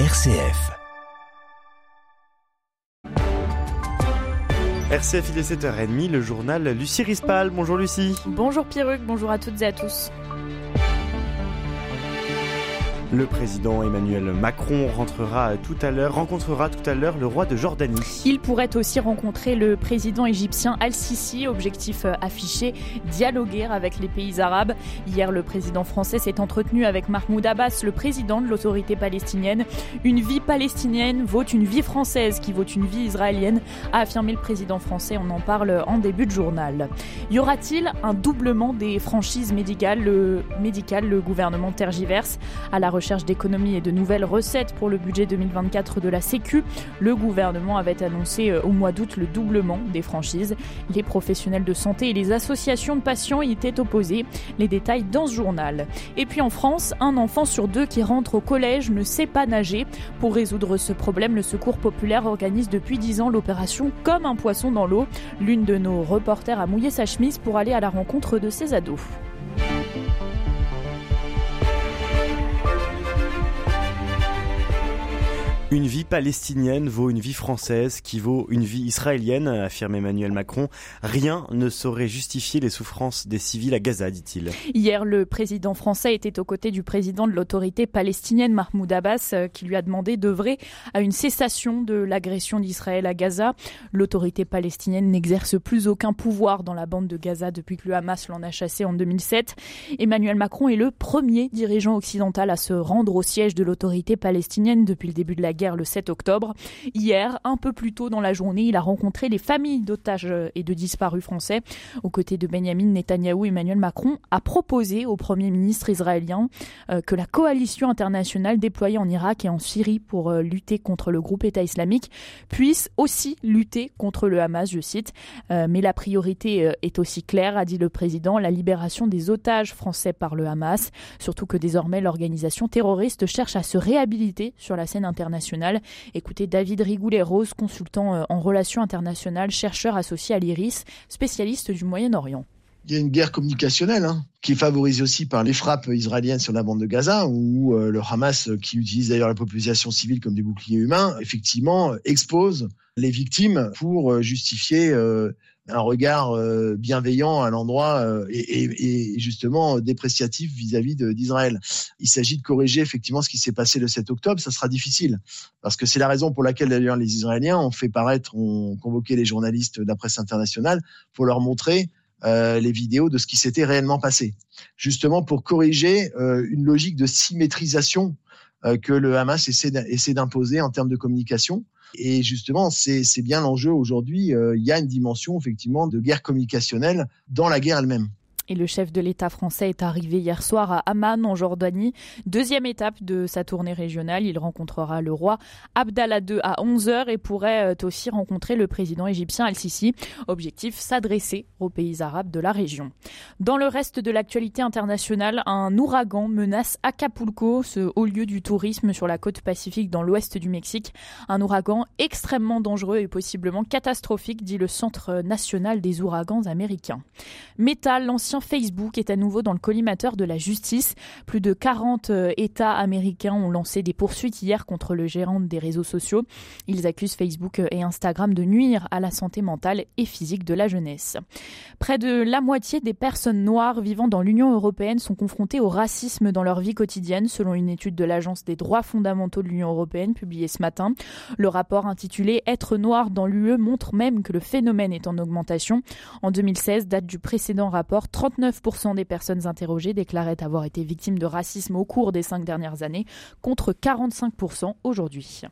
RCF. RCF, il est 7h30, le journal Lucie Rispal. Bonjour Lucie. Bonjour Pierruc, bonjour à toutes et à tous. Le président Emmanuel Macron rentrera tout à l'heure, rencontrera tout à l'heure le roi de Jordanie. Il pourrait aussi rencontrer le président égyptien Al-Sisi, objectif affiché, dialoguer avec les pays arabes. Hier, le président français s'est entretenu avec Mahmoud Abbas, le président de l'autorité palestinienne. Une vie palestinienne vaut une vie française qui vaut une vie israélienne, a affirmé le président français. On en parle en début de journal. Y aura-t-il un doublement des franchises médicales? Le, médicales, le gouvernement tergiverse à la recherche d'économies et de nouvelles recettes pour le budget 2024 de la Sécu, le gouvernement avait annoncé euh, au mois d'août le doublement des franchises. Les professionnels de santé et les associations de patients y étaient opposés. Les détails dans ce journal. Et puis en France, un enfant sur deux qui rentre au collège ne sait pas nager. Pour résoudre ce problème, le Secours populaire organise depuis 10 ans l'opération Comme un poisson dans l'eau. L'une de nos reporters a mouillé sa chemise pour aller à la rencontre de ses ados. Une vie palestinienne vaut une vie française qui vaut une vie israélienne, affirme Emmanuel Macron. Rien ne saurait justifier les souffrances des civils à Gaza, dit-il. Hier, le président français était aux côtés du président de l'autorité palestinienne, Mahmoud Abbas, euh, qui lui a demandé d'œuvrer à une cessation de l'agression d'Israël à Gaza. L'autorité palestinienne n'exerce plus aucun pouvoir dans la bande de Gaza depuis que le Hamas l'en a chassé en 2007. Emmanuel Macron est le premier dirigeant occidental à se rendre au siège de l'autorité palestinienne depuis le début de la guerre le 7 octobre. Hier, un peu plus tôt dans la journée, il a rencontré les familles d'otages et de disparus français. Aux côtés de Benjamin Netanyahou, Emmanuel Macron a proposé au Premier ministre israélien euh, que la coalition internationale déployée en Irak et en Syrie pour euh, lutter contre le groupe État islamique puisse aussi lutter contre le Hamas, je cite. Euh, mais la priorité est aussi claire, a dit le président, la libération des otages français par le Hamas. Surtout que désormais l'organisation terroriste cherche à se réhabiliter sur la scène internationale Écoutez David Rigoulet-Rose, consultant euh, en relations internationales, chercheur associé à l'IRIS, spécialiste du Moyen-Orient. Il y a une guerre communicationnelle hein, qui est favorisée aussi par les frappes israéliennes sur la bande de Gaza, où euh, le Hamas, euh, qui utilise d'ailleurs la population civile comme des boucliers humains, effectivement expose les victimes pour justifier un regard euh, bienveillant à l'endroit euh, et, justement dépréciatif vis-à-vis d'Israël. Il s'agit de corriger effectivement ce qui s'est passé le 7 octobre. Ça sera difficile parce que c'est la raison pour laquelle d'ailleurs les Israéliens ont fait paraître, ont convoqué les journalistes de la presse internationale pour leur montrer euh, les vidéos de ce qui s'était réellement passé, justement pour corriger une logique de symétrisation que le Hamas essaie d'imposer en termes de communication et justement, c'est bien l'enjeu aujourd'hui. Euh, il y a une dimension effectivement de guerre communicationnelle dans la guerre elle-même. Et le chef de l'État français est arrivé hier soir à Amman, en Jordanie. Deuxième étape de sa tournée régionale. Il rencontrera le roi Abdallah II à 11h et pourrait euh, aussi rencontrer le président égyptien Al-Sisi. Objectif, s'adresser aux pays arabes de la région. Dans le reste de l'actualité internationale, un ouragan menace Acapulco, ce haut lieu du tourisme sur la côte pacifique dans l'ouest du Mexique. Un ouragan extrêmement dangereux et possiblement catastrophique, dit le Centre national des ouragans américains. Métal, l'ancien Facebook est à nouveau dans le collimateur de la justice. Plus de 40 euh, États américains ont lancé des poursuites hier contre le gérant des réseaux sociaux. Ils accusent Facebook et Instagram de nuire à la santé mentale et physique de la jeunesse. Près de la moitié des personnes noires vivant dans l'Union européenne sont confrontées au racisme dans leur vie quotidienne, selon une étude de l'Agence des droits fondamentaux de l'Union européenne publiée ce matin. Le rapport intitulé Être noir dans l'UE montre même que le phénomène est en augmentation. En 2016, date du précédent rapport, 39% des personnes interrogées déclaraient avoir été victimes de racisme au cours des cinq dernières années, contre 45% aujourd'hui.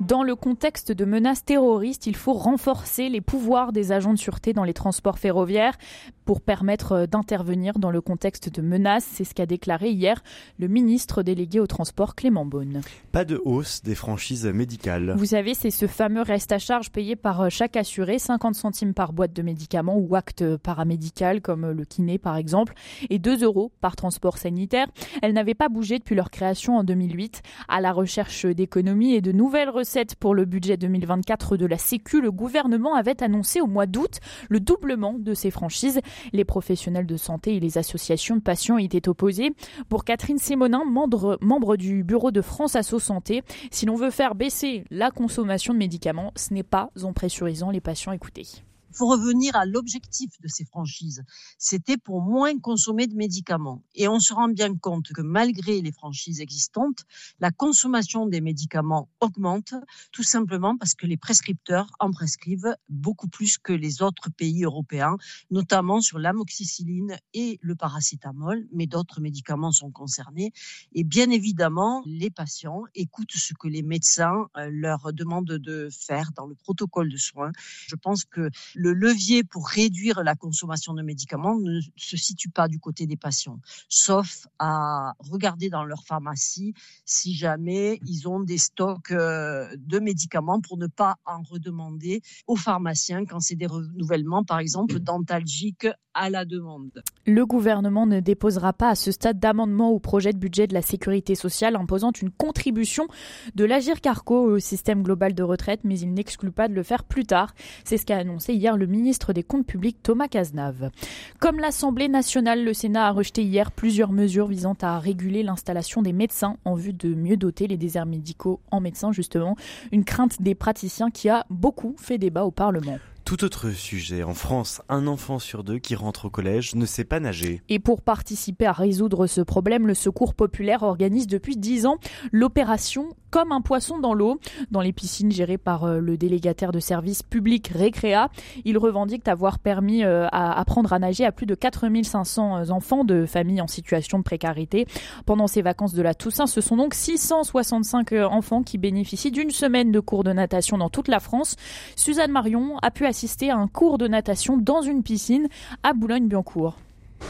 Dans le contexte de menaces terroristes, il faut renforcer les pouvoirs des agents de sûreté dans les transports ferroviaires pour permettre euh, d'intervenir dans le contexte de menaces. C'est ce qu'a déclaré hier le ministre délégué au transport Clément Beaune. Pas de hausse des franchises médicales. Vous savez, c'est ce fameux reste à charge payé par euh, chaque assuré, 50 centimes par boîte de médicaments ou acte paramédical comme le kiné par exemple, et 2 euros par transport sanitaire. Elles n'avaient pas bougé depuis leur création en 2008 à la recherche d'économies et de nouvelles recettes pour le budget 2024 de la Sécu, le gouvernement avait annoncé au mois d'août le doublement de ces franchises. Les professionnels de santé et les associations de patients y étaient opposés. Pour Catherine Simonin, membre, membre du bureau de France Asso Santé, si l'on veut faire baisser la consommation de médicaments, ce n'est pas en pressurisant les patients écoutés. Il faut revenir à l'objectif de ces franchises. C'était pour moins consommer de médicaments. Et on se rend bien compte que malgré les franchises existantes, la consommation des médicaments augmente tout simplement parce que les prescripteurs en prescrivent beaucoup plus que les autres pays européens, notamment sur l'amoxicilline et le paracétamol, mais d'autres médicaments sont concernés. Et bien évidemment, les patients écoutent ce que les médecins euh, leur demandent de faire dans le protocole de soins. Je pense que levier pour réduire la consommation de médicaments ne se situe pas du côté des patients, sauf à regarder dans leur pharmacie si jamais ils ont des stocks euh, de médicaments pour ne pas en redemander aux pharmaciens quand c'est des renouvellements, par exemple, dentalgiques à la demande. Le gouvernement ne déposera pas à ce stade d'amendement au projet de budget de la sécurité sociale imposant une contribution de l'Agir Carco au système global de retraite, mais il n'exclut pas de le faire plus tard. C'est ce qu'a annoncé hier le ministre des Comptes publics Thomas Cazenave. Comme l'Assemblée nationale, le Sénat a rejeté hier plusieurs mesures visant à réguler l'installation des médecins en vue de mieux doter les déserts médicaux en médecins, justement. Une crainte des praticiens qui a beaucoup fait débat au Parlement. Tout autre sujet. En France, un enfant sur deux qui rentre au collège ne sait pas nager. Et pour participer à résoudre ce problème, le Secours populaire organise depuis 10 ans l'opération Comme un poisson dans l'eau dans les piscines gérées par euh, le délégataire de services publics Récréa. Il revendique avoir permis euh, à apprendre à nager à plus de 4500 euh, enfants de familles en situation de précarité. Pendant ces vacances de la Toussaint, ce sont donc 665 enfants qui bénéficient d'une semaine de cours de natation dans toute la France. Suzanne Marion a pu assister à un cours de natation dans une piscine à Boulogne-Billancourt.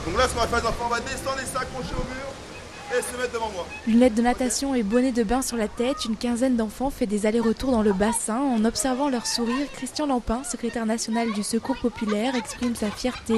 Donc là, ce qu'on va faire, les on va descendre et s'accrocher au mur et se mettre devant moi. Lunettes de natation et bonnet de bain sur la tête, une quinzaine d'enfants fait des allers-retours dans le bassin. En observant leur sourire, Christian Lampin, secrétaire national du Secours populaire, exprime sa fierté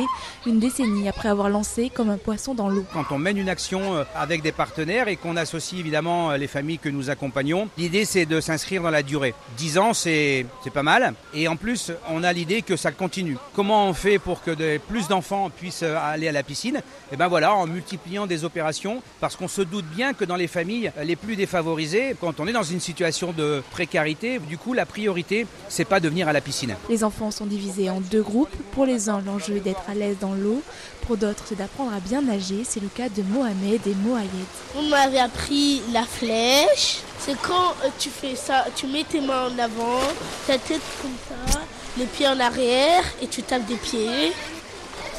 une décennie après avoir lancé comme un poisson dans l'eau. Quand on mène une action euh, avec des partenaires et qu'on associe évidemment euh, les familles que nous accompagnons, l'idée c'est de s'inscrire dans la durée. 10 ans c'est pas mal et en plus on a l'idée que ça continue. Comment on fait pour que de, plus d'enfants puissent euh, aller à la piscine? Et ben voilà, en multipliant des opérations parce qu'on se doute bien que dans les familles les plus défavorisées, quand on est dans une situation de précarité, du coup la priorité c'est pas de venir à la piscine. Les enfants sont divisés en deux groupes. Pour les uns, l'enjeu est d'être à l'aise dans l'eau. Pour d'autres, c'est d'apprendre à bien nager. C'est le cas de Mohamed et Mohamed. On m'avait appris la flèche. C'est quand euh, tu fais ça, tu mets tes mains en avant, ta tête comme ça, les pieds en arrière et tu tapes des pieds.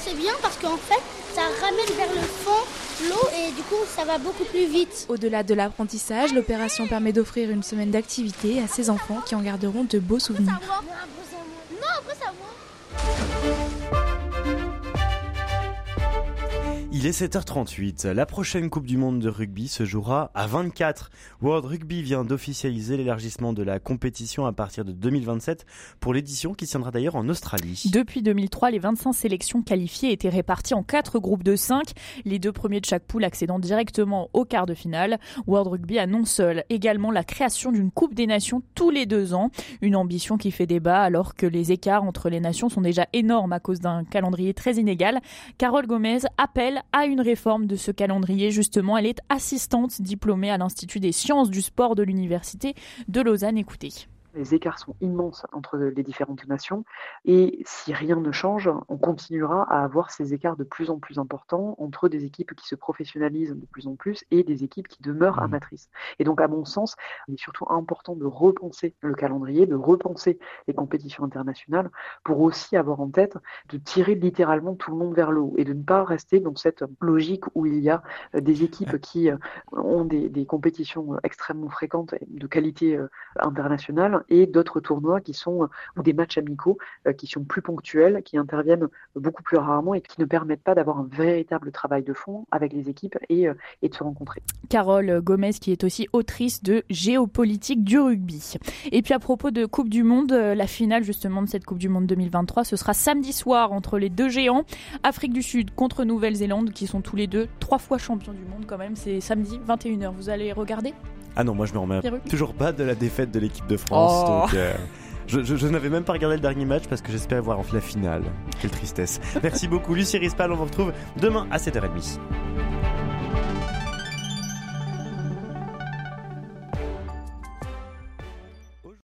C'est bien parce qu'en fait, ça ramène vers le fond l'eau et du coup, ça va beaucoup plus vite. Au-delà de l'apprentissage, l'opération permet d'offrir une semaine d'activité à ces enfants qui en garderont de beaux souvenirs. Non, après ça va. Il est 7h38. La prochaine Coupe du Monde de rugby se jouera à 24. World Rugby vient d'officialiser l'élargissement de la compétition à partir de 2027 pour l'édition qui tiendra d'ailleurs en Australie. Depuis 2003, les 25 sélections qualifiées étaient réparties en quatre groupes de 5, les deux premiers de chaque poule accédant directement au quart de finale. World Rugby annonce également la création d'une Coupe des Nations tous les deux ans, une ambition qui fait débat alors que les écarts entre les nations sont déjà énormes à cause d'un calendrier très inégal. Carole Gomez appelle à une réforme de ce calendrier. Justement, elle est assistante diplômée à l'Institut des sciences du sport de l'Université de Lausanne. Écoutez. Les écarts sont immenses entre les différentes nations et si rien ne change, on continuera à avoir ces écarts de plus en plus importants entre des équipes qui se professionnalisent de plus en plus et des équipes qui demeurent amatrices. Et donc, à mon sens, il est surtout important de repenser le calendrier, de repenser les compétitions internationales pour aussi avoir en tête de tirer littéralement tout le monde vers le haut et de ne pas rester dans cette logique où il y a des équipes qui ont des, des compétitions extrêmement fréquentes de qualité internationale et d'autres tournois qui sont ou des matchs amicaux euh, qui sont plus ponctuels, qui interviennent beaucoup plus rarement et qui ne permettent pas d'avoir un véritable travail de fond avec les équipes et, euh, et de se rencontrer. Carole Gomez qui est aussi autrice de Géopolitique du rugby. Et puis à propos de Coupe du Monde, euh, la finale justement de cette Coupe du Monde 2023, ce sera samedi soir entre les deux géants, Afrique du Sud contre Nouvelle-Zélande qui sont tous les deux trois fois champions du monde quand même. C'est samedi 21h. Vous allez regarder? Ah non, moi je me remets toujours pas de la défaite de l'équipe de France. Oh. Donc, euh, je, je- je n'avais même pas regardé le dernier match parce que j'espérais voir en la finale. Quelle tristesse. Merci beaucoup, Lucie Rispal. On vous retrouve demain à 7h30.